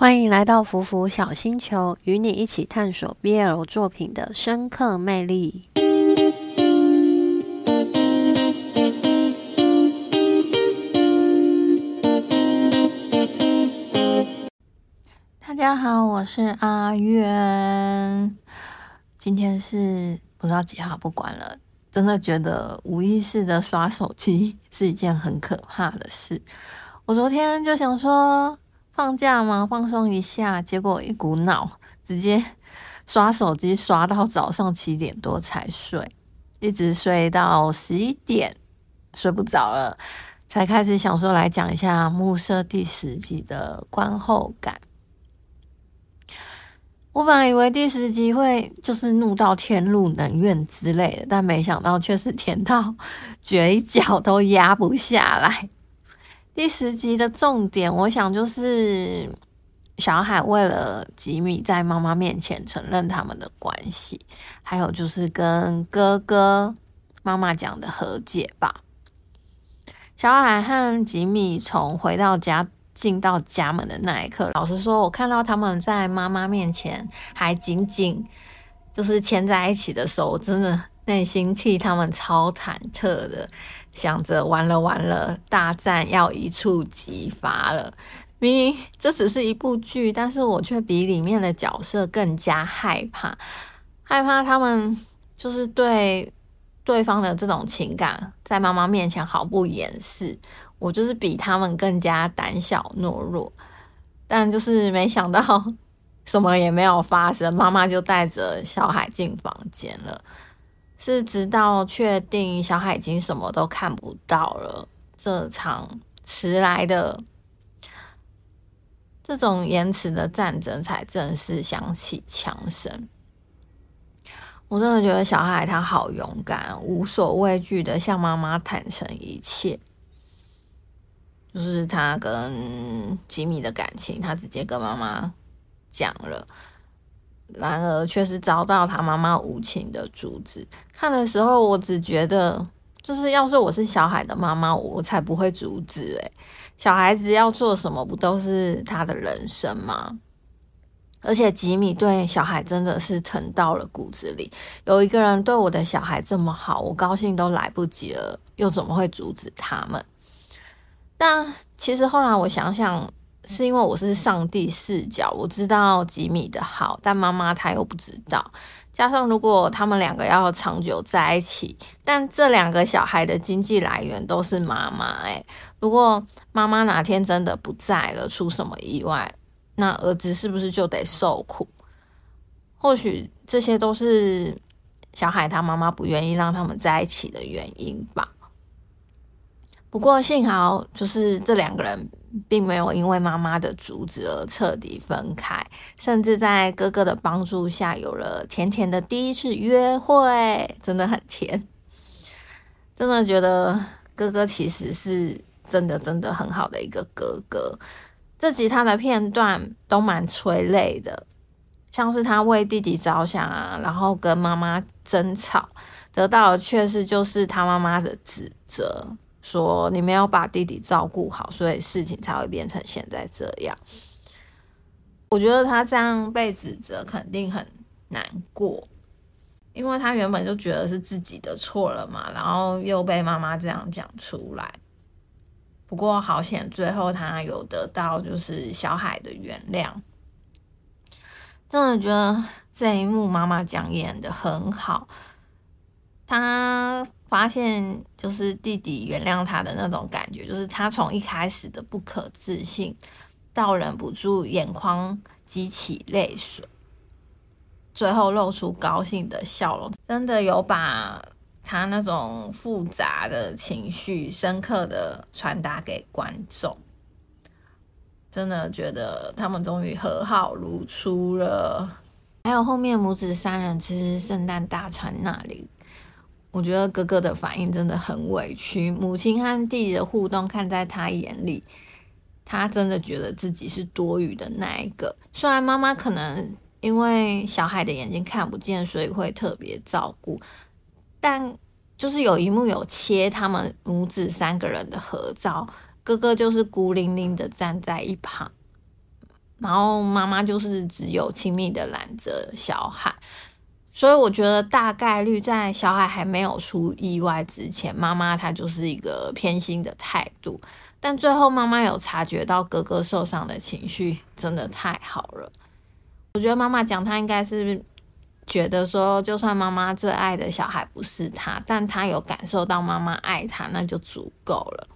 欢迎来到福福小星球，与你一起探索 BL 作品的深刻魅力。大家好，我是阿渊。今天是不知道几号，不管了。真的觉得无意识的刷手机是一件很可怕的事。我昨天就想说。放假嘛，放松一下，结果一股脑直接 刷手机刷到早上七点多才睡，一直睡到十一点，睡不着了，才开始想说来讲一下《暮色》第十集的观后感。我本来以为第十集会就是怒到天怒人怨之类的，但没想到却是甜到 嘴角都压不下来。第十集的重点，我想就是小海为了吉米在妈妈面前承认他们的关系，还有就是跟哥哥妈妈讲的和解吧。小海和吉米从回到家进到家门的那一刻，老实说，我看到他们在妈妈面前还紧紧就是牵在一起的时候，真的内心替他们超忐忑的。想着完了完了，大战要一触即发了。明明这只是一部剧，但是我却比里面的角色更加害怕，害怕他们就是对对方的这种情感在妈妈面前毫不掩饰。我就是比他们更加胆小懦弱，但就是没想到什么也没有发生，妈妈就带着小海进房间了。是直到确定小海已经什么都看不到了，这场迟来的这种延迟的战争才正式响起枪声。我真的觉得小海他好勇敢，无所畏惧的向妈妈坦诚一切，就是他跟吉米的感情，他直接跟妈妈讲了。然而，却是遭到他妈妈无情的阻止。看的时候，我只觉得，就是要是我是小孩的妈妈，我才不会阻止。诶，小孩子要做什么，不都是他的人生吗？而且吉米对小孩真的是疼到了骨子里。有一个人对我的小孩这么好，我高兴都来不及了，又怎么会阻止他们？但其实后来我想想。是因为我是上帝视角，我知道吉米的好，但妈妈她又不知道。加上如果他们两个要长久在一起，但这两个小孩的经济来源都是妈妈。诶，如果妈妈哪天真的不在了，出什么意外，那儿子是不是就得受苦？或许这些都是小海他妈妈不愿意让他们在一起的原因吧。不过幸好，就是这两个人。并没有因为妈妈的阻止而彻底分开，甚至在哥哥的帮助下有了甜甜的第一次约会，真的很甜。真的觉得哥哥其实是真的真的很好的一个哥哥。这集他的片段都蛮催泪的，像是他为弟弟着想啊，然后跟妈妈争吵，得到的却是就是他妈妈的指责。说你没有把弟弟照顾好，所以事情才会变成现在这样。我觉得他这样被指责肯定很难过，因为他原本就觉得是自己的错了嘛，然后又被妈妈这样讲出来。不过好险，最后他有得到就是小海的原谅。真的觉得这一幕妈妈讲演的很好，他。发现就是弟弟原谅他的那种感觉，就是他从一开始的不可置信，到忍不住眼眶激起泪水，最后露出高兴的笑容，真的有把他那种复杂的情绪深刻的传达给观众。真的觉得他们终于和好如初了。还有后面母子三人吃圣诞大餐那里。我觉得哥哥的反应真的很委屈，母亲和弟弟的互动看在他眼里，他真的觉得自己是多余的那一个。虽然妈妈可能因为小孩的眼睛看不见，所以会特别照顾，但就是有一幕有切他们母子三个人的合照，哥哥就是孤零零的站在一旁，然后妈妈就是只有亲密的揽着小孩，所以我觉得大概率在小孩还没有出意外之前，妈妈她就是一个偏心的态度。但最后妈妈有察觉到哥哥受伤的情绪，真的太好了。我觉得妈妈讲，她应该是觉得说，就算妈妈最爱的小孩不是他，但他有感受到妈妈爱他，那就足够了。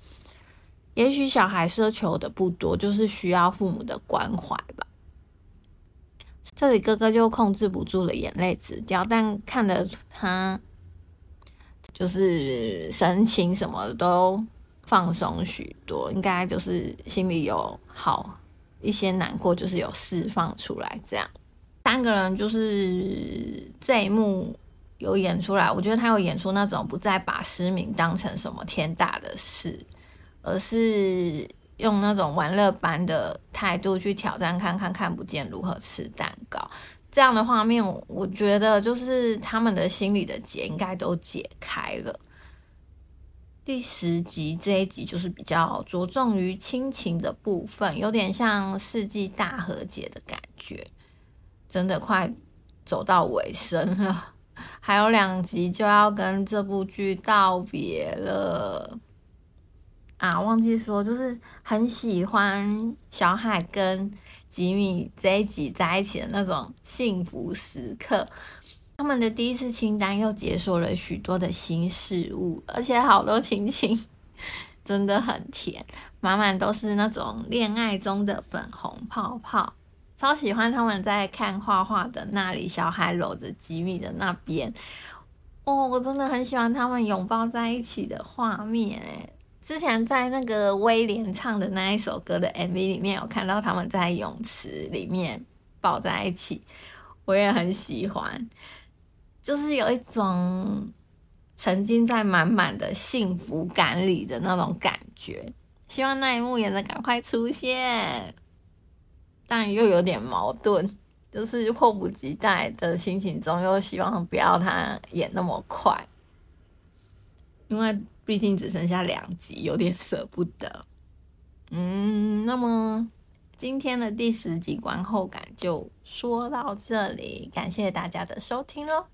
也许小孩奢求的不多，就是需要父母的关怀吧。这里哥哥就控制不住了眼泪直掉，但看得他就是神情什么都放松许多，应该就是心里有好一些难过，就是有释放出来。这样三个人就是这一幕有演出来，我觉得他有演出那种不再把失明当成什么天大的事。而是用那种玩乐般的态度去挑战，看看看不见如何吃蛋糕。这样的画面，我觉得就是他们的心里的结应该都解开了。第十集这一集就是比较着重于亲情的部分，有点像世纪大和解的感觉，真的快走到尾声了，还有两集就要跟这部剧道别了。啊，忘记说，就是很喜欢小海跟吉米这一集在一起的那种幸福时刻。他们的第一次清单又解锁了许多的新事物，而且好多亲情真的很甜，满满都是那种恋爱中的粉红泡泡。超喜欢他们在看画画的那里，小海搂着吉米的那边。哦，我真的很喜欢他们拥抱在一起的画面，诶之前在那个威廉唱的那一首歌的 MV 里面有看到他们在泳池里面抱在一起，我也很喜欢，就是有一种沉浸在满满的幸福感里的那种感觉。希望那一幕也能赶快出现，但又有点矛盾，就是迫不及待的心情中，又希望不要他演那么快，因为。毕竟只剩下两集，有点舍不得。嗯，那么今天的第十集观后感就说到这里，感谢大家的收听喽。